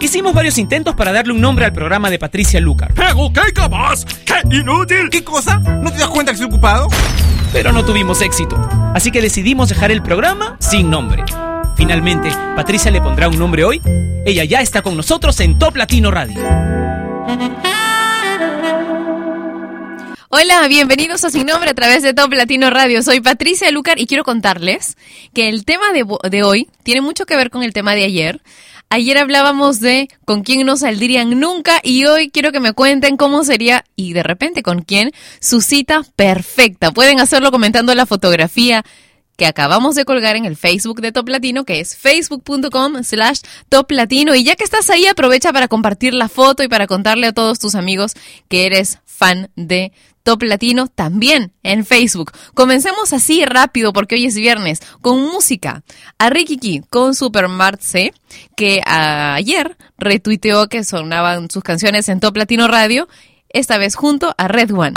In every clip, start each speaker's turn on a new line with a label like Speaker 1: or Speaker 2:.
Speaker 1: Hicimos varios intentos para darle un nombre al programa de Patricia Lucar.
Speaker 2: ¡Pero qué capaz! ¡Qué inútil!
Speaker 3: ¿Qué cosa? ¿No te das cuenta que estoy ocupado?
Speaker 1: Pero no tuvimos éxito. Así que decidimos dejar el programa sin nombre. Finalmente, Patricia le pondrá un nombre hoy. Ella ya está con nosotros en Top Latino Radio.
Speaker 4: Hola, bienvenidos a Sin Nombre a través de Top Latino Radio. Soy Patricia Lucar y quiero contarles que el tema de, de, hoy tiene mucho que ver con el tema de ayer. Ayer hablábamos de con quién no saldrían nunca y hoy quiero que me cuenten cómo sería y de repente con quién su cita perfecta. Pueden hacerlo comentando la fotografía que acabamos de colgar en el Facebook de Top Latino, que es facebook.com slash Top Latino. Y ya que estás ahí, aprovecha para compartir la foto y para contarle a todos tus amigos que eres fan de Top Latino también en Facebook. Comencemos así rápido porque hoy es viernes con música. A Ricky con Supermart C, que ayer retuiteó que sonaban sus canciones en Top Latino Radio, esta vez junto a Red One.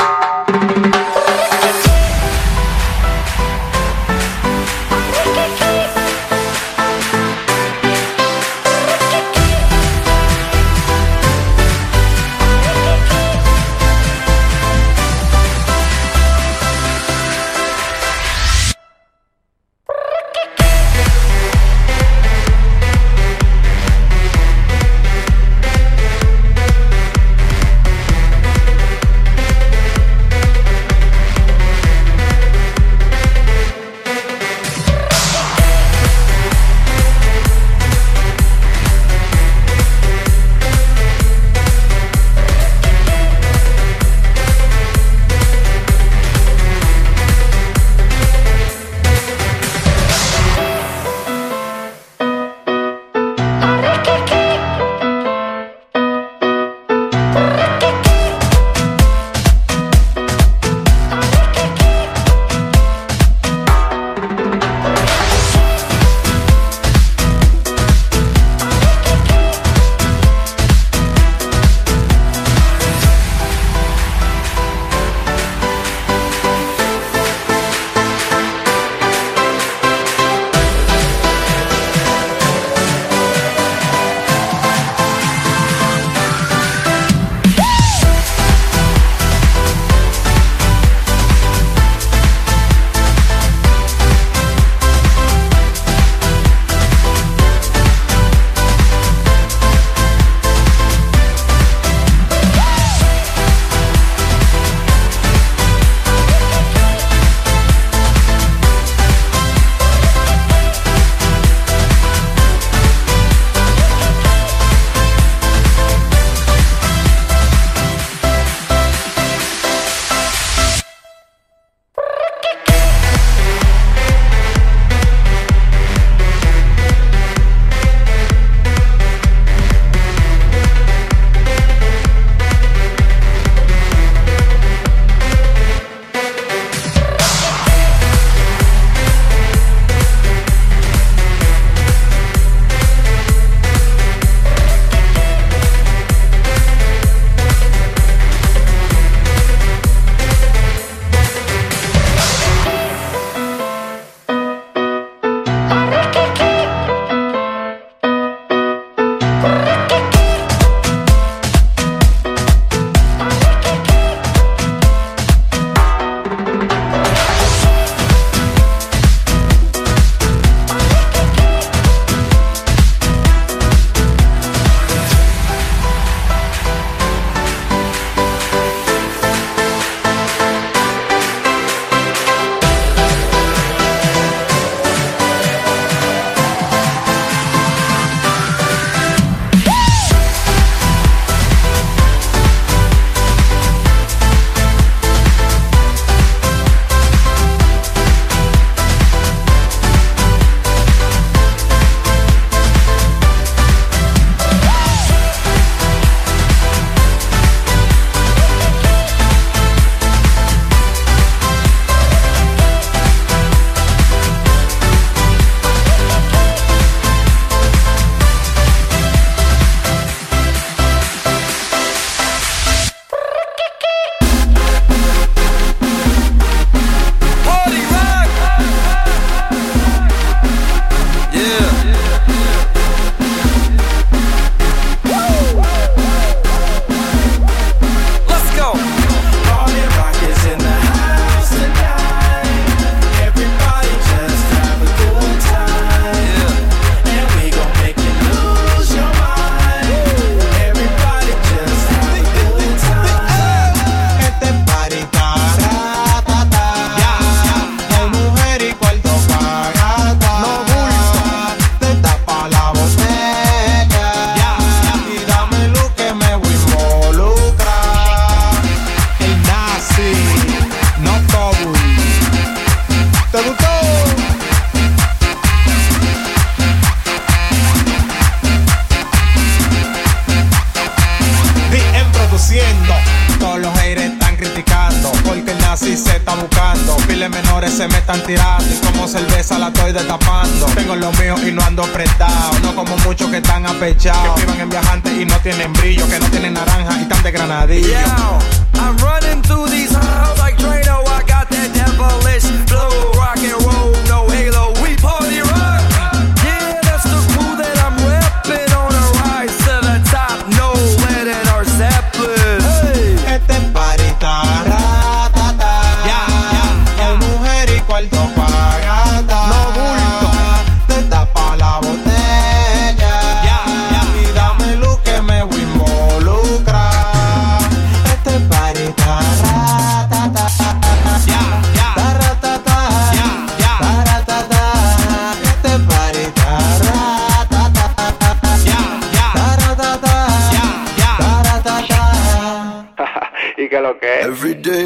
Speaker 3: Estoy destapando. Tengo lo mío y no ando prestado, no como muchos que están apechados. Que vivan en viajantes y no tienen brillo, que no tienen naranja y están de granadillo.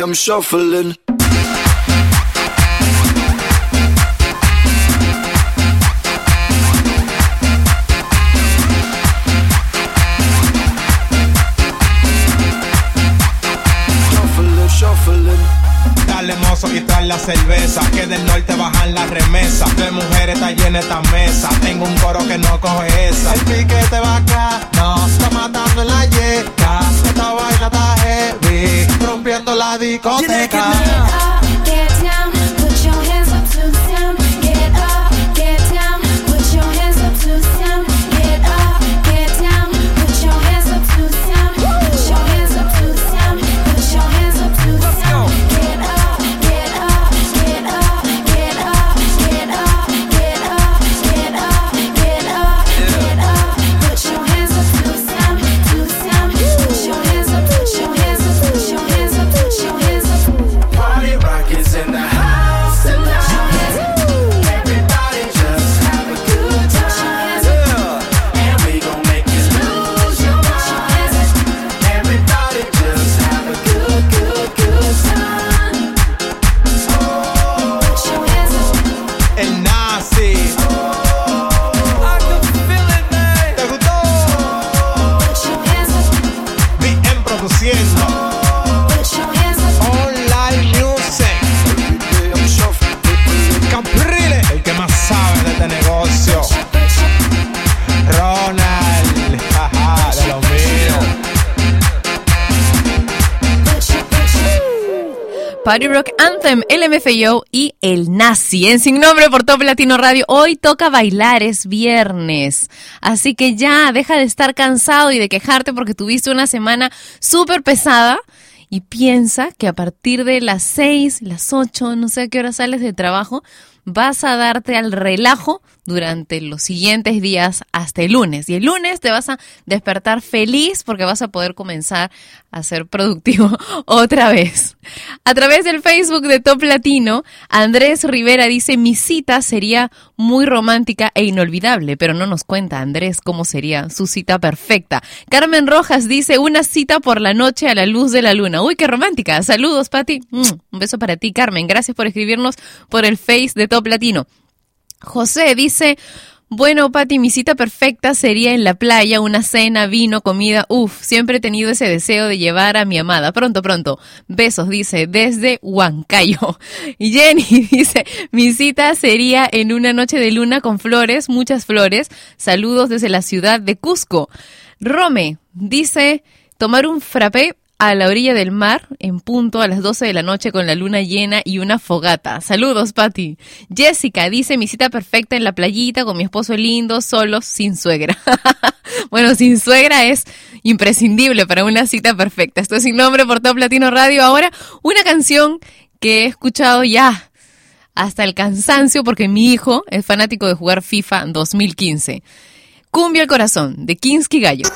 Speaker 5: I'm shuffling.
Speaker 3: Trae la cerveza Que del norte bajan las remesas. De mujeres está llena esta mesa. Tengo un coro que no coge esa. El piquete va acá. No, está matando en la yeca la discoteca
Speaker 4: Y El Nazi en Sin Nombre por Top Latino Radio. Hoy toca bailar, es viernes. Así que ya, deja de estar cansado y de quejarte porque tuviste una semana súper pesada. Y piensa que a partir de las 6, las 8, no sé a qué hora sales de trabajo, vas a darte al relajo durante los siguientes días hasta el lunes. Y el lunes te vas a despertar feliz porque vas a poder comenzar a ser productivo otra vez. A través del Facebook de Top Latino, Andrés Rivera dice, mi cita sería muy romántica e inolvidable, pero no nos cuenta Andrés cómo sería su cita perfecta. Carmen Rojas dice, una cita por la noche a la luz de la luna. Uy, qué romántica. Saludos, Pati. Mm, Un beso para ti, Carmen. Gracias por escribirnos por el Face de Top Latino. José dice, bueno, Pati, mi cita perfecta sería en la playa, una cena, vino, comida. Uf, siempre he tenido ese deseo de llevar a mi amada. Pronto, pronto. Besos, dice, desde Huancayo. Y Jenny dice, mi cita sería en una noche de luna con flores, muchas flores. Saludos desde la ciudad de Cusco. Rome dice, tomar un frappé a la orilla del mar en punto a las 12 de la noche con la luna llena y una fogata. Saludos, Patti. Jessica dice mi cita perfecta en la playita con mi esposo lindo, solos, sin suegra. bueno, sin suegra es imprescindible para una cita perfecta. Esto es sin nombre por Top Latino Radio. Ahora, una canción que he escuchado ya hasta el cansancio porque mi hijo es fanático de jugar FIFA 2015. Cumbia al corazón, de Kinsky Gallo.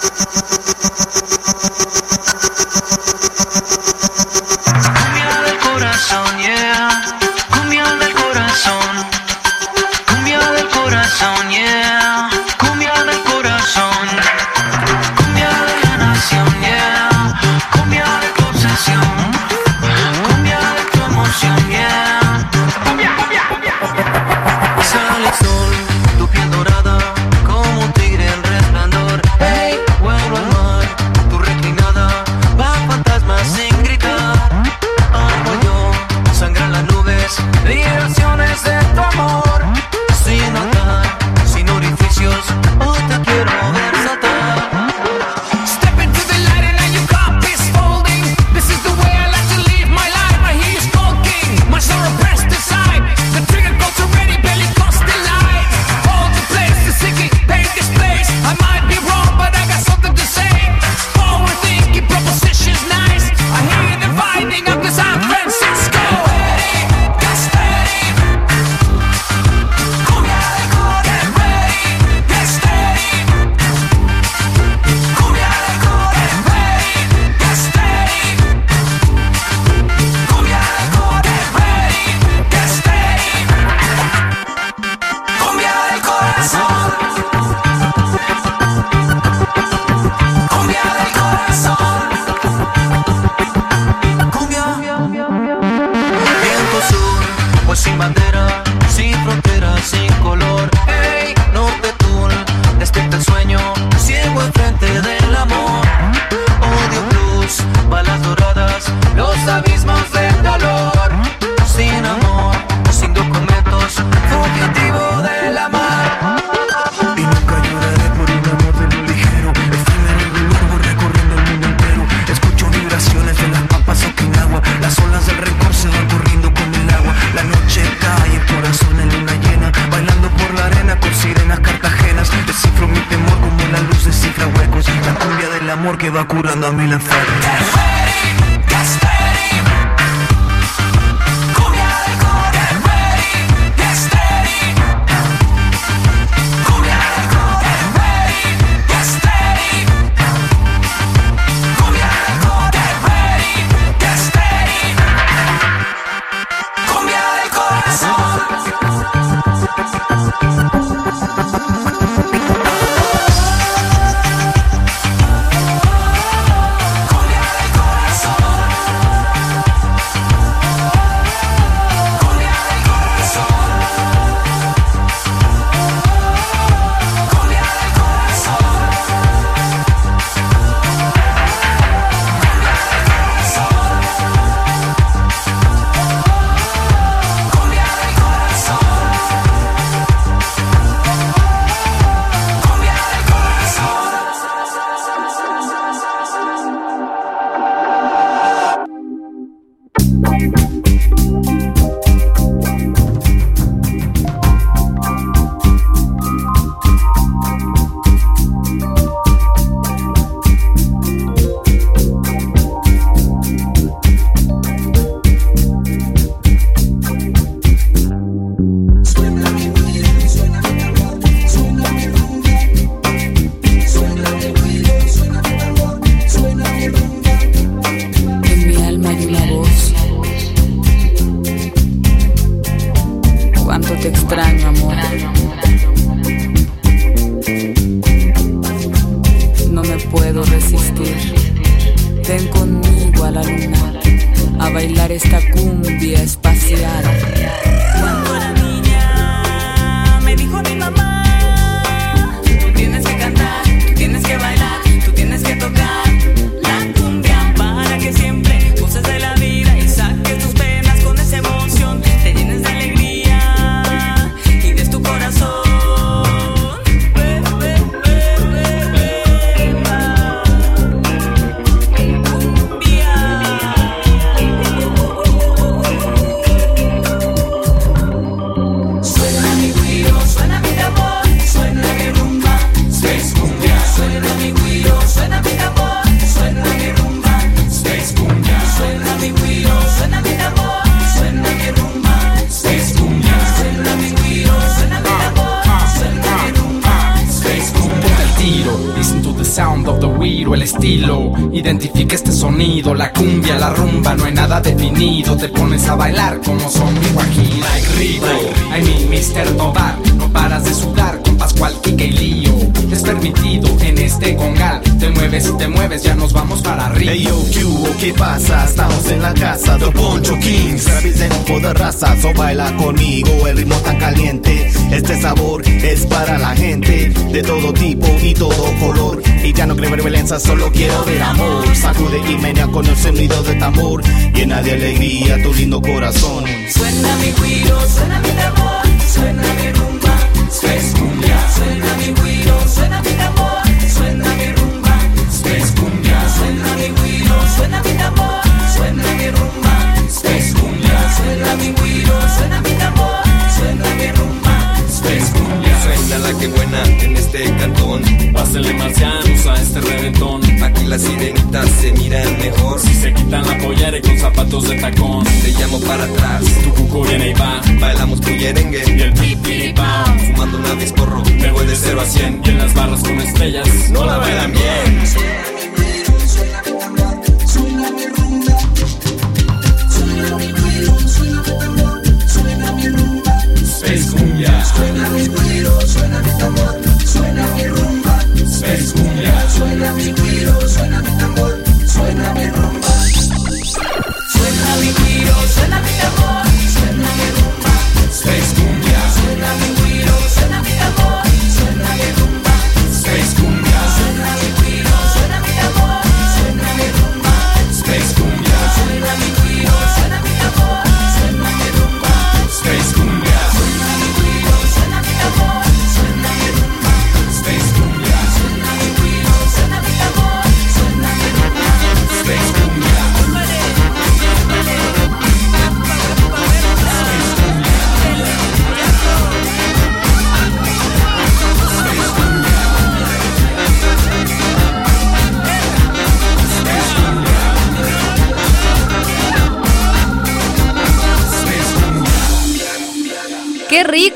Speaker 6: Estilo. Identifica este sonido, la cumbia, la rumba, no hay nada definido. Te pones a bailar como zombie guajiro. Like Rico, I mean Mr. Tobar. No paras de sudar con Pascual, Kike y Lío. Es permitido en este congal. Te mueves y te mueves, ya nos vamos para arriba.
Speaker 7: Hey yo, ¿qué hubo? ¿Qué pasa? Estamos en la casa de Poncho Kings Represento de raza, so baila conmigo El ritmo tan caliente Este sabor es para la gente De todo tipo y todo color. Y ya no creo ver violencia, solo quiero ver amor. Sacude y menea con el sonido de tambor Llena de alegría tu lindo corazón.
Speaker 8: Suena mi guiro, suena mi tambor, suena mi rumba, Space Cumbia. Suena mi guiro, suena mi tambor, suena mi rumba, Space Cumbia. Suena mi guiro, suena mi tambor, suena mi rumba, Space Cumbia. Suena mi guiro, suena mi tambor, suena mi rumba, Cumbia.
Speaker 9: Suena la que buena en este cantón.
Speaker 10: Pásenle marcianos a este reventón.
Speaker 9: Aquí las sirenitas se miran mejor.
Speaker 10: Si se quitan la pollera y con zapatos de tacón.
Speaker 9: Te llamo para atrás.
Speaker 10: Tu cuco viene y va.
Speaker 9: Bailamos bullerengue.
Speaker 10: Y el pipiripao.
Speaker 9: Fumando una disporro.
Speaker 10: Me voy de 0 a 100. Y en las barras con estrellas.
Speaker 9: No la bailan bien.
Speaker 10: Space.
Speaker 8: Suena mi guiro, suena mi tambor, suena mi rumba,
Speaker 10: Space Cumbia.
Speaker 8: Suena mi guiro, suena mi tambor, suena mi rumba. Suena mi guiro, suena mi tambor, suena mi rumba.
Speaker 10: Space Cumbia.
Speaker 8: Suena mi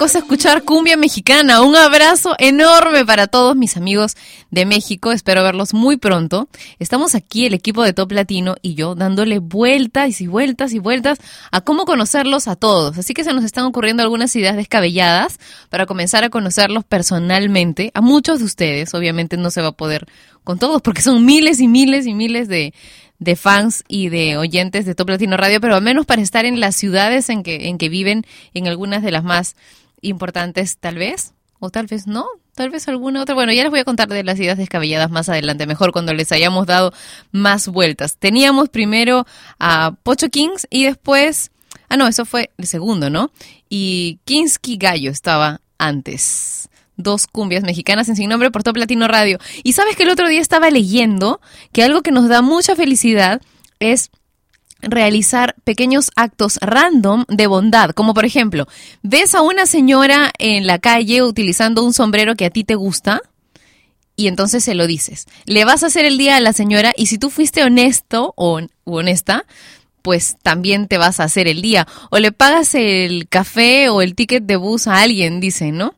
Speaker 4: Es escuchar cumbia mexicana. Un abrazo enorme para todos mis amigos de México. Espero verlos muy pronto. Estamos aquí, el equipo de Top Latino y yo, dándole vueltas y vueltas y vueltas a cómo conocerlos a todos. Así que se nos están ocurriendo algunas ideas descabelladas para comenzar a conocerlos personalmente. A muchos de ustedes, obviamente no se va a poder con todos porque son miles y miles y miles de, de fans y de oyentes de Top Latino Radio, pero al menos para estar en las ciudades en que, en que viven, en algunas de las más importantes, tal vez, o tal vez no, tal vez alguna otra. Bueno, ya les voy a contar de las ideas descabelladas más adelante, mejor cuando les hayamos dado más vueltas. Teníamos primero a Pocho Kings y después, ah, no, eso fue el segundo, ¿no? Y Kinsky Gallo estaba antes dos cumbias mexicanas en sin nombre por Top Latino Radio. Y sabes que el otro día estaba leyendo que algo que nos da mucha felicidad es realizar pequeños actos random de bondad, como por ejemplo, ves a una señora en la calle utilizando un sombrero que a ti te gusta y entonces se lo dices. Le vas a hacer el día a la señora y si tú fuiste honesto o honesta, pues también te vas a hacer el día. O le pagas el café o el ticket de bus a alguien, dicen, ¿no?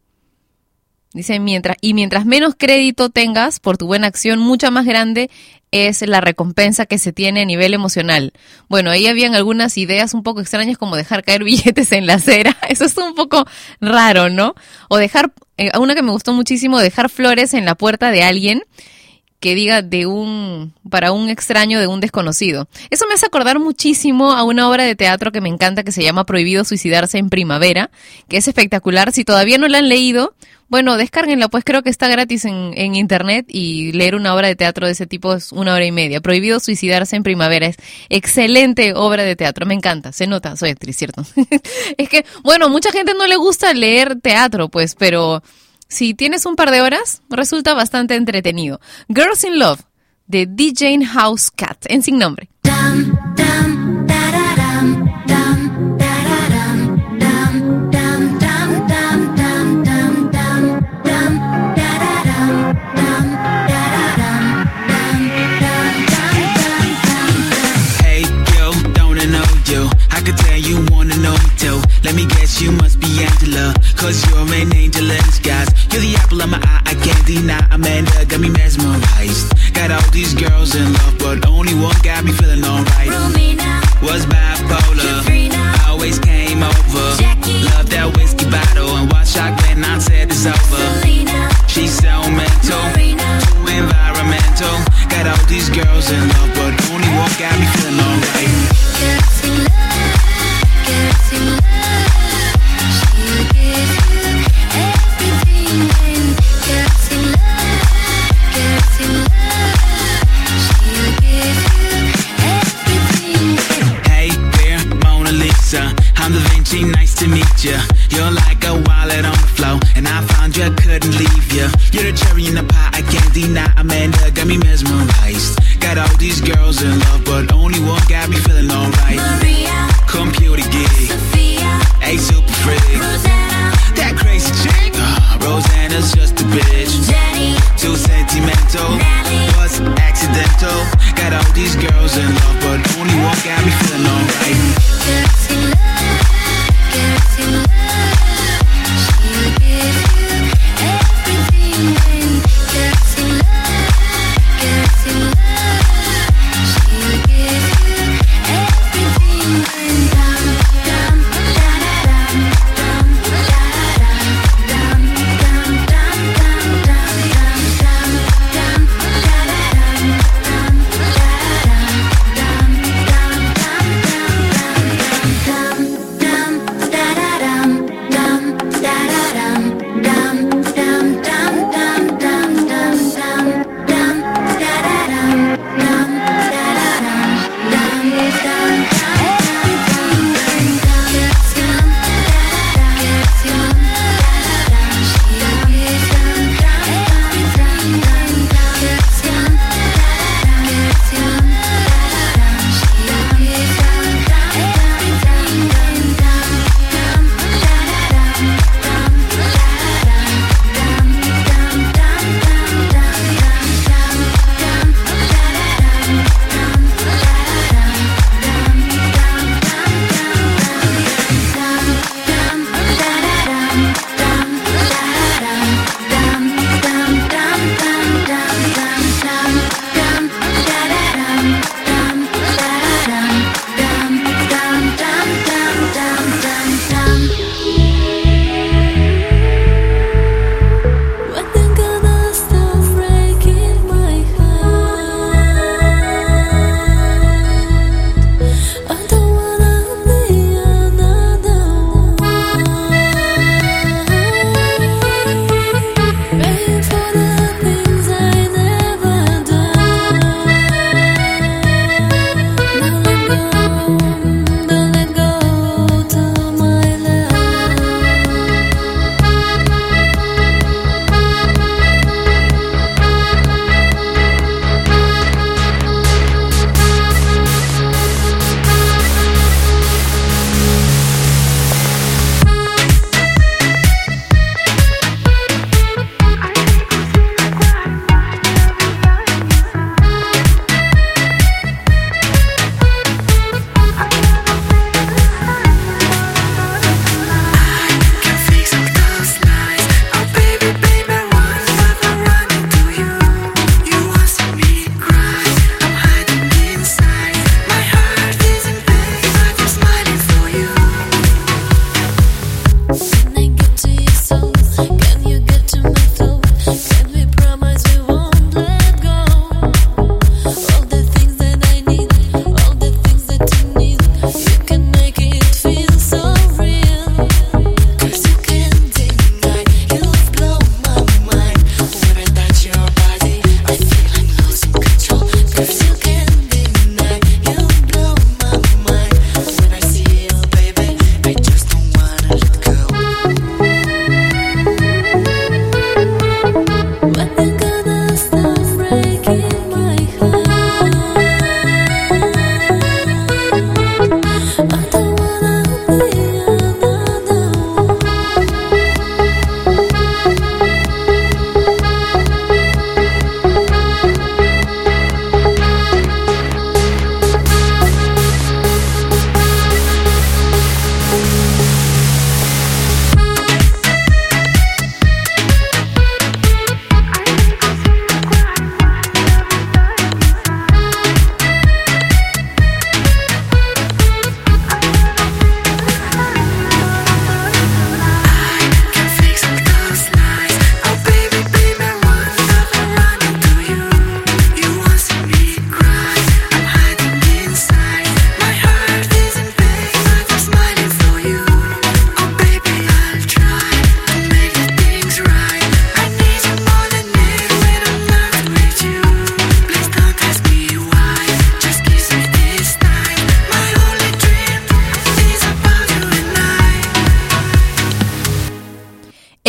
Speaker 4: Dice, mientras, y mientras menos crédito tengas por tu buena acción, mucha más grande es la recompensa que se tiene a nivel emocional. Bueno, ahí habían algunas ideas un poco extrañas como dejar caer billetes en la acera. Eso es un poco raro, ¿no? O dejar, eh, una que me gustó muchísimo, dejar flores en la puerta de alguien que diga de un para un extraño de un desconocido. Eso me hace acordar muchísimo a una obra de teatro que me encanta que se llama Prohibido suicidarse en primavera, que es espectacular. Si todavía no la han leído, bueno, descárguenla, pues creo que está gratis en, en internet y leer una obra de teatro de ese tipo es una hora y media. Prohibido suicidarse en primavera. Es excelente obra de teatro, me encanta. Se nota, soy actriz, ¿cierto? es que, bueno, mucha gente no le gusta leer teatro, pues, pero si tienes un par de horas, resulta bastante entretenido. Girls in Love, de DJ House Cat, en sin nombre.
Speaker 11: Let me guess, you must be Angela. Cause you're an angel in disguise. You're the apple of my eye, I can't deny. Amanda got me mesmerized. Got all these girls in love, but only one got me feeling alright. Was bipolar. Always came over. Love that whiskey bottle and watch I said it's over. She's so mental, too environmental. Got all these girls in love, but only one got me feeling alright. Hey in the pie, I can't deny. Amanda got me mesmerized.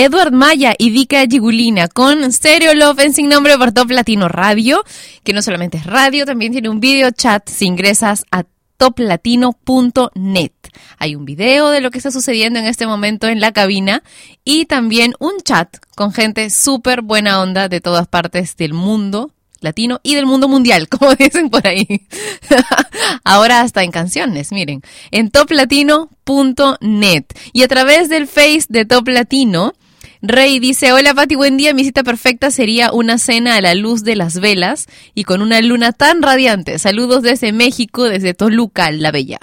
Speaker 4: Edward Maya y Dika Gigulina con Stereo Love en Sin Nombre por Top Latino Radio, que no solamente es radio, también tiene un video chat si ingresas a toplatino.net. Hay un video de lo que está sucediendo en este momento en la cabina y también un chat con gente súper buena onda de todas partes del mundo latino y del mundo mundial, como dicen por ahí. Ahora hasta en canciones, miren, en toplatino.net y a través del Face de Top Latino. Rey dice, hola Pati, buen día. Mi cita perfecta sería una cena a la luz de las velas y con una luna tan radiante. Saludos desde México, desde Toluca, la Bella.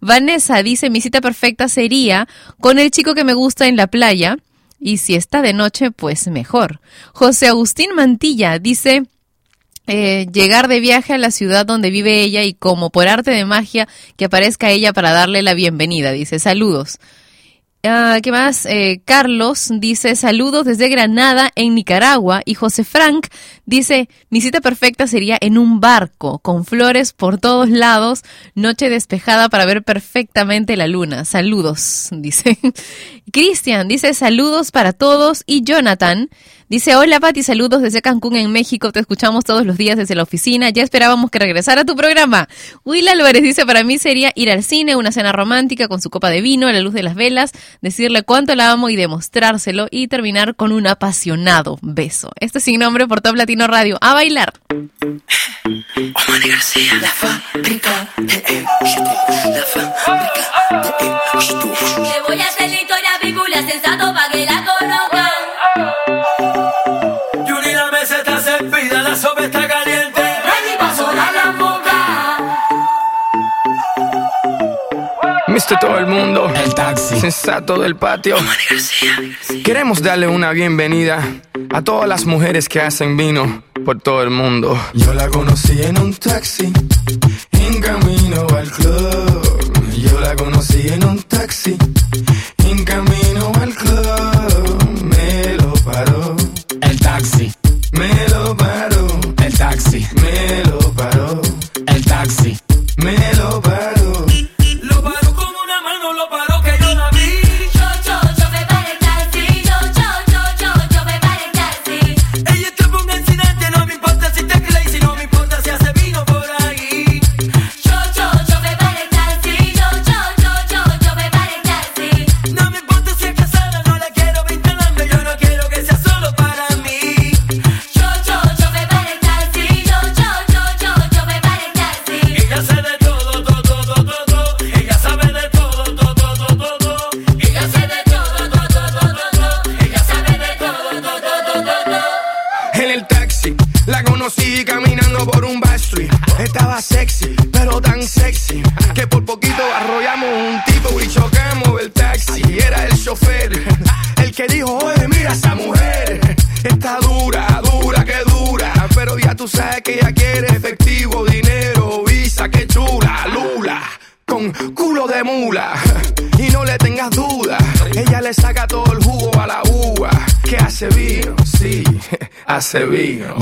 Speaker 4: Vanessa dice, mi cita perfecta sería con el chico que me gusta en la playa y si está de noche, pues mejor. José Agustín Mantilla dice, eh, llegar de viaje a la ciudad donde vive ella y como por arte de magia que aparezca ella para darle la bienvenida. Dice, saludos. Ah, ¿Qué más? Eh, Carlos dice saludos desde Granada, en Nicaragua. Y José Frank dice, mi cita perfecta sería en un barco, con flores por todos lados, noche despejada para ver perfectamente la luna. Saludos, dice. Cristian dice saludos para todos. Y Jonathan dice, hola Pati, saludos desde Cancún, en México. Te escuchamos todos los días desde la oficina. Ya esperábamos que regresara tu programa. Will Álvarez dice, para mí sería ir al cine, una cena romántica con su copa de vino a la luz de las velas, decirle cuánto la amo y demostrárselo y terminar con un apasionado beso. Este es sin nombre por Top Latino Radio. A bailar.
Speaker 12: Le voy a hacer la historia sensato pa' que la
Speaker 13: Mister todo el mundo, el taxi, sensato del patio. Queremos darle una bienvenida a todas las mujeres que hacen vino por todo el mundo.
Speaker 14: Yo la conocí en un taxi, en camino al club. Yo la conocí en un
Speaker 12: taxi,
Speaker 15: hace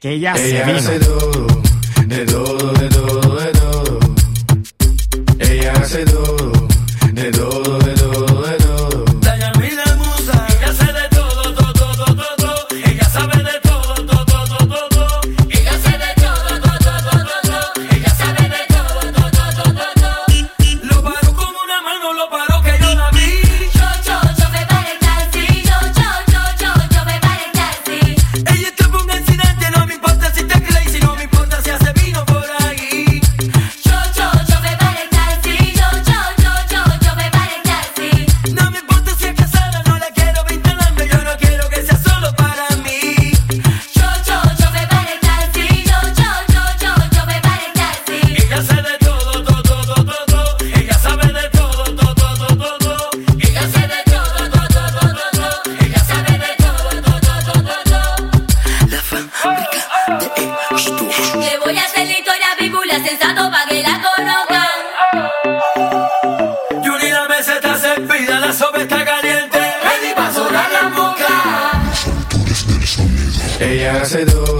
Speaker 13: Que ella,
Speaker 15: ella
Speaker 13: se vino.
Speaker 15: Hace todo, de todo, de todo.
Speaker 16: la sopa está caliente, ready pa' sonar la boca.
Speaker 15: Soltores del sonido. Ella hace
Speaker 12: dos.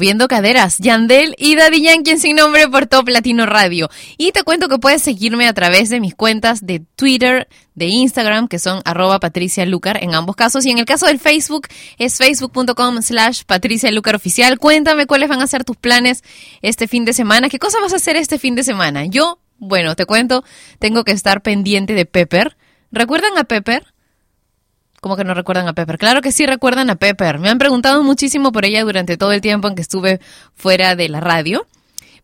Speaker 4: Moviendo Caderas, Yandel y Daddy Yankee en sin nombre por Top Latino Radio. Y te cuento que puedes seguirme a través de mis cuentas de Twitter, de Instagram, que son arroba Patricia Lucar en ambos casos. Y en el caso del Facebook es facebook.com slash Patricia Lucar Oficial. Cuéntame cuáles van a ser tus planes este fin de semana. ¿Qué cosa vas a hacer este fin de semana? Yo, bueno, te cuento, tengo que estar pendiente de Pepper. ¿Recuerdan a Pepper? ¿Cómo que no recuerdan a Pepper? Claro que sí recuerdan a Pepper. Me han preguntado muchísimo por ella durante todo el tiempo en que estuve fuera de la radio.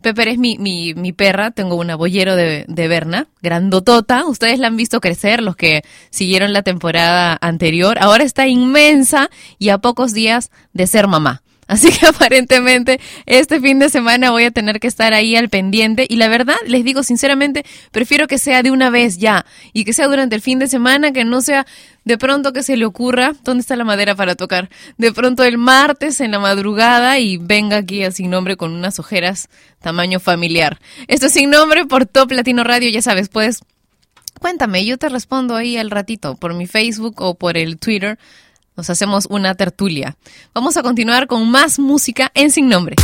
Speaker 4: Pepper es mi, mi, mi perra, tengo una boyero de, de Berna, grandotota. Ustedes la han visto crecer, los que siguieron la temporada anterior. Ahora está inmensa y a pocos días de ser mamá. Así que aparentemente este fin de semana voy a tener que estar ahí al pendiente y la verdad, les digo sinceramente, prefiero que sea de una vez ya y que sea durante el fin de semana, que no sea de pronto que se le ocurra, ¿dónde está la madera para tocar? De pronto el martes en la madrugada y venga aquí a Sin Nombre con unas ojeras tamaño familiar. Esto es Sin Nombre por Top Latino Radio, ya sabes, pues cuéntame, yo te respondo ahí al ratito por mi Facebook o por el Twitter nos hacemos una tertulia. Vamos a continuar con más música en Sin Nombre.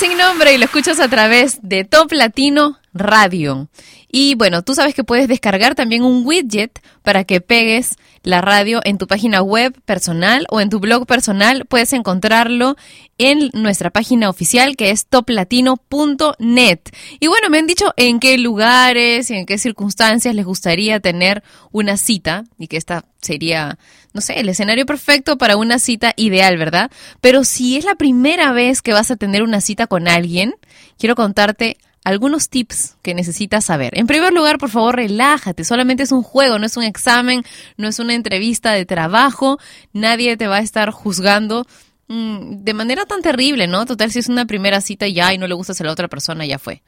Speaker 4: Sin nombre y lo escuchas a través de Top Latino Radio. Y bueno, tú sabes que puedes descargar también un widget para que pegues la radio en tu página web personal o en tu blog personal. Puedes encontrarlo en nuestra página oficial que es toplatino.net. Y bueno, me han dicho en qué lugares y en qué circunstancias les gustaría tener una cita y que esta sería, no sé, el escenario perfecto para una cita ideal, ¿verdad? Pero si es la primera vez que vas a tener una cita con alguien, quiero contarte algunos tips que necesitas saber. En primer lugar, por favor, relájate. Solamente es un juego, no es un examen, no es una entrevista de trabajo. Nadie te va a estar juzgando mm, de manera tan terrible, ¿no? Total, si es una primera cita ya y no le gustas a la otra persona, ya fue.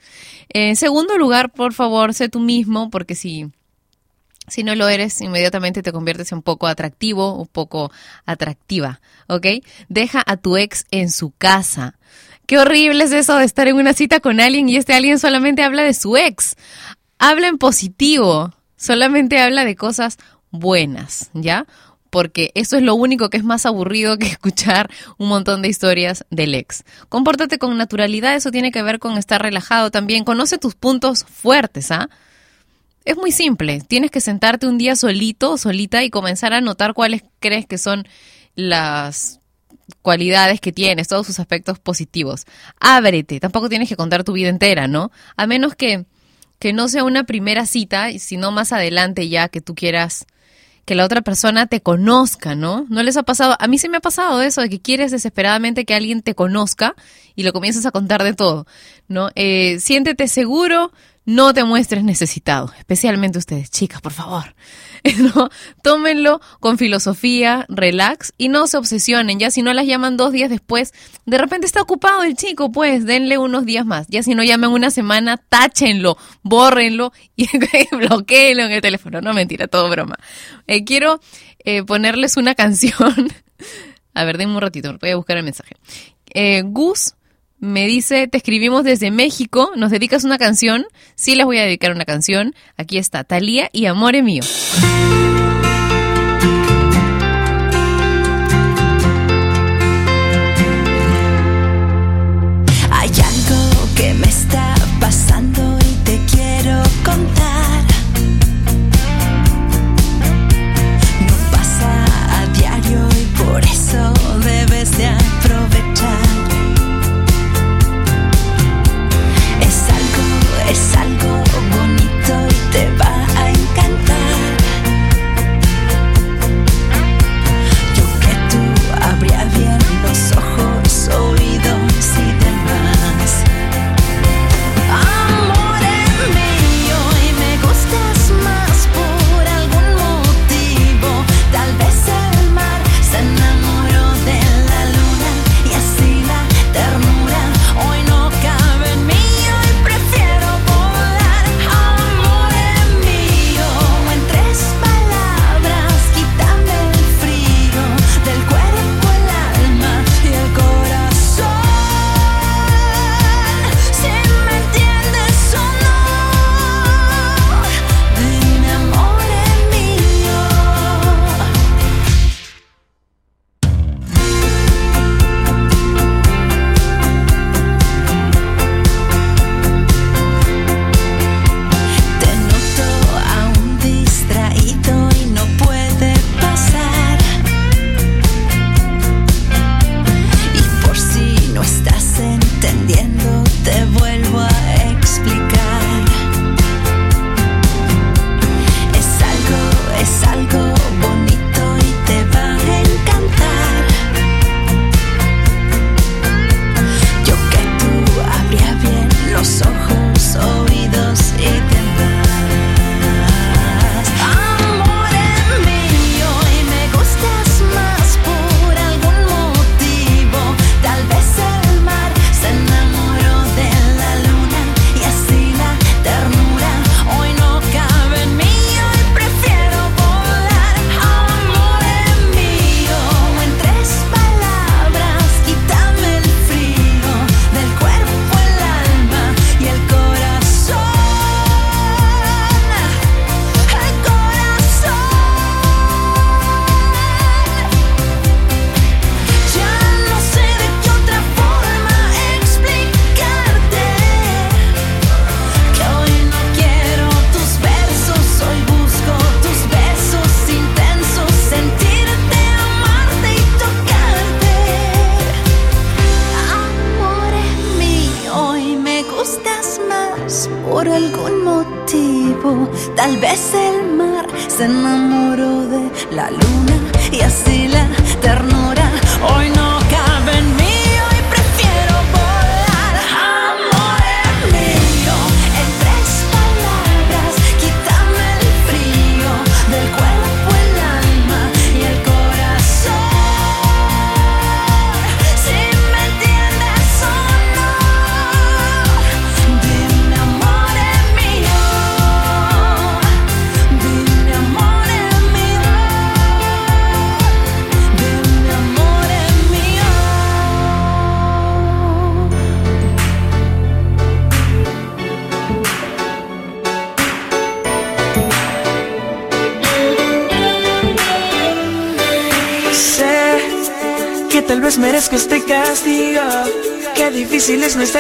Speaker 4: En segundo lugar, por favor, sé tú mismo, porque si si no lo eres, inmediatamente te conviertes en un poco atractivo, un poco atractiva, ¿ok? Deja a tu ex en su casa. Qué horrible es eso de estar en una cita con alguien y este alguien solamente habla de su ex. Habla en positivo, solamente habla de cosas buenas, ¿ya? Porque eso es lo único que es más aburrido que escuchar un montón de historias del ex. Compórtate con naturalidad, eso tiene que ver con estar relajado también. Conoce tus puntos fuertes, ¿ah? Es muy simple, tienes que sentarte un día solito solita y comenzar a notar cuáles crees que son las cualidades que tienes, todos sus aspectos positivos. Ábrete, tampoco tienes que contar tu vida entera, ¿no? A menos que, que no sea una primera cita, sino más adelante ya que tú quieras que la otra persona te conozca, ¿no? ¿No les ha pasado? A mí sí me ha pasado eso, de que quieres desesperadamente que alguien te conozca y lo comienzas a contar de todo, ¿no? Eh, siéntete seguro, no te muestres necesitado, especialmente ustedes, chicas, por favor. Tómenlo con filosofía, relax y no se obsesionen. Ya si no las llaman dos días después, de repente está ocupado el chico, pues denle unos días más. Ya si no llaman una semana, táchenlo, bórrenlo y bloqueenlo en el teléfono. No mentira, todo broma. Eh, quiero eh, ponerles una canción. a ver, denme un ratito, voy a buscar el mensaje. Eh, Gus me dice, te escribimos desde México, nos dedicas una canción. Sí, les voy a dedicar una canción. Aquí está, Talía y Amore Mío.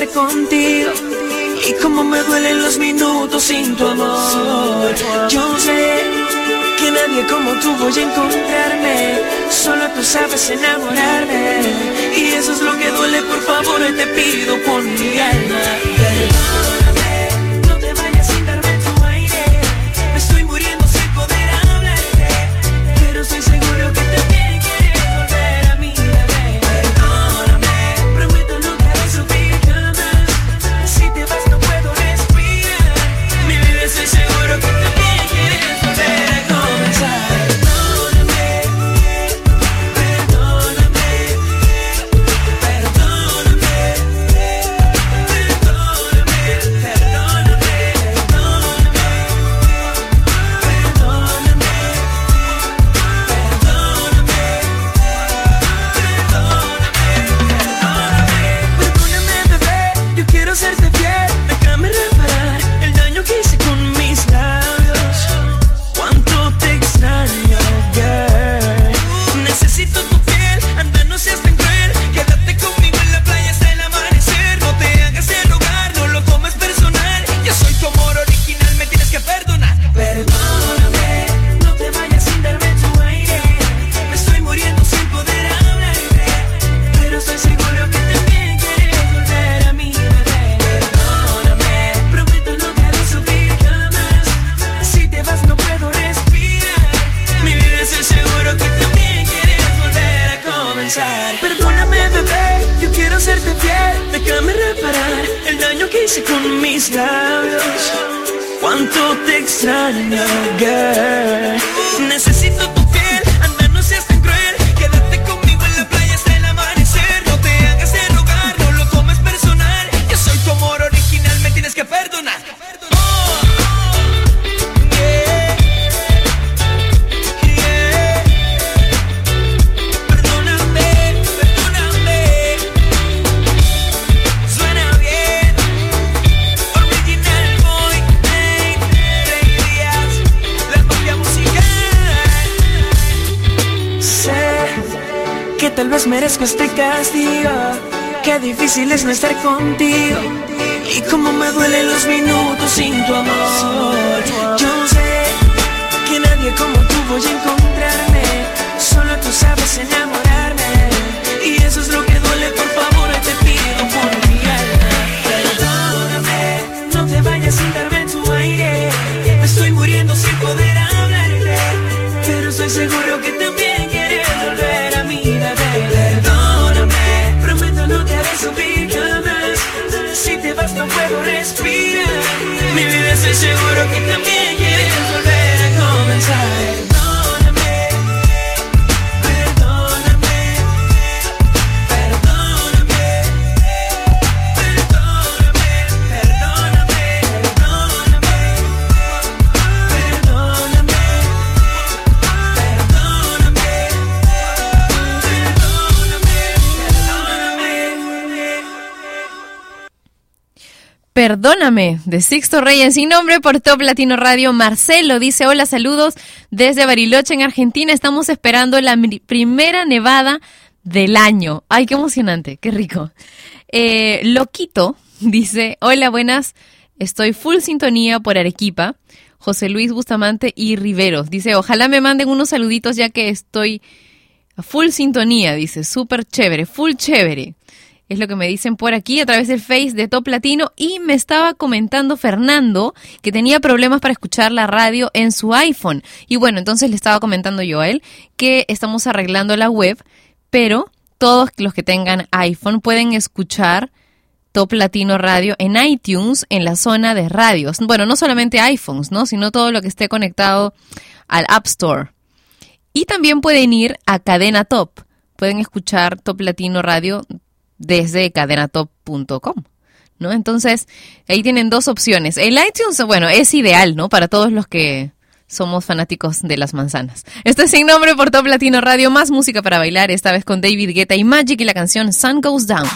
Speaker 15: con merezco este castigo. Qué difícil es no estar contigo. Y cómo me duelen los minutos sin tu amor. Yo sé que nadie como tú voy a encontrarme. Solo tú sabes enamorarme. Y eso es lo que seguro que Perdóname,
Speaker 4: de Sixto Reyes, sin nombre por Top Latino Radio. Marcelo dice, hola, saludos desde Bariloche, en Argentina. Estamos esperando la primera nevada del año. Ay, qué emocionante, qué rico. Eh, Loquito dice, hola, buenas. Estoy full sintonía por Arequipa. José Luis Bustamante y Riveros. Dice, ojalá me manden unos saluditos ya que estoy full sintonía. Dice, súper chévere, full chévere. Es lo que me dicen por aquí a través del Face de Top Latino. Y me estaba comentando Fernando que tenía problemas para escuchar la radio en su iPhone. Y bueno, entonces le estaba comentando yo a él que estamos arreglando la web, pero todos los que tengan iPhone pueden escuchar Top Latino Radio en iTunes en la zona de radios. Bueno, no solamente iPhones, ¿no? Sino todo lo que esté conectado al App Store. Y también pueden ir a Cadena Top. Pueden escuchar Top Latino Radio desde cadenatop.com. ¿No? Entonces, ahí tienen dos opciones. El iTunes, bueno, es ideal, ¿no? Para todos los que somos fanáticos de las manzanas. Esto es sin nombre por Top Latino Radio, más música para bailar, esta vez con David Guetta y Magic y la canción Sun Goes Down.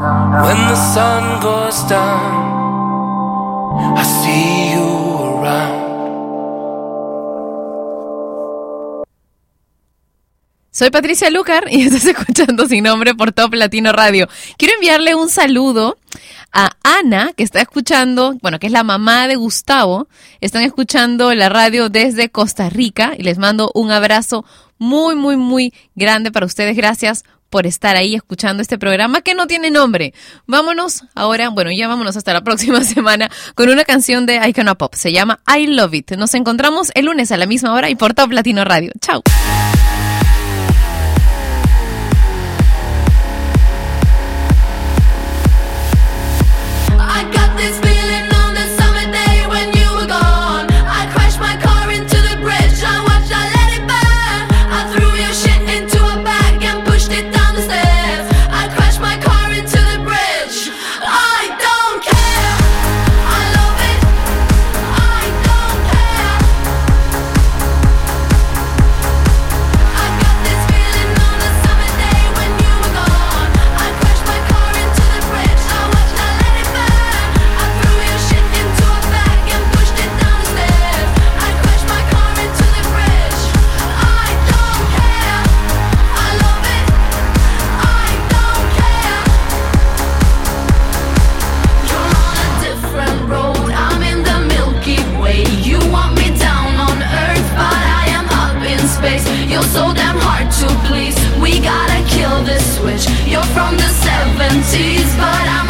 Speaker 17: When the sun goes down,
Speaker 12: I
Speaker 17: see you around.
Speaker 4: Soy Patricia Lucar y estás escuchando Sin Nombre por Top Latino Radio. Quiero enviarle un saludo a Ana, que está escuchando, bueno, que es la mamá de Gustavo. Están escuchando la radio desde Costa Rica y les mando un abrazo muy, muy, muy grande para ustedes. Gracias por estar ahí escuchando este programa que no tiene nombre. Vámonos ahora, bueno, ya vámonos hasta la próxima semana con una canción de Icona Pop. Se llama I Love It. Nos encontramos el lunes a la misma hora y por Top Latino Radio. Chao.
Speaker 18: 70s, but I'm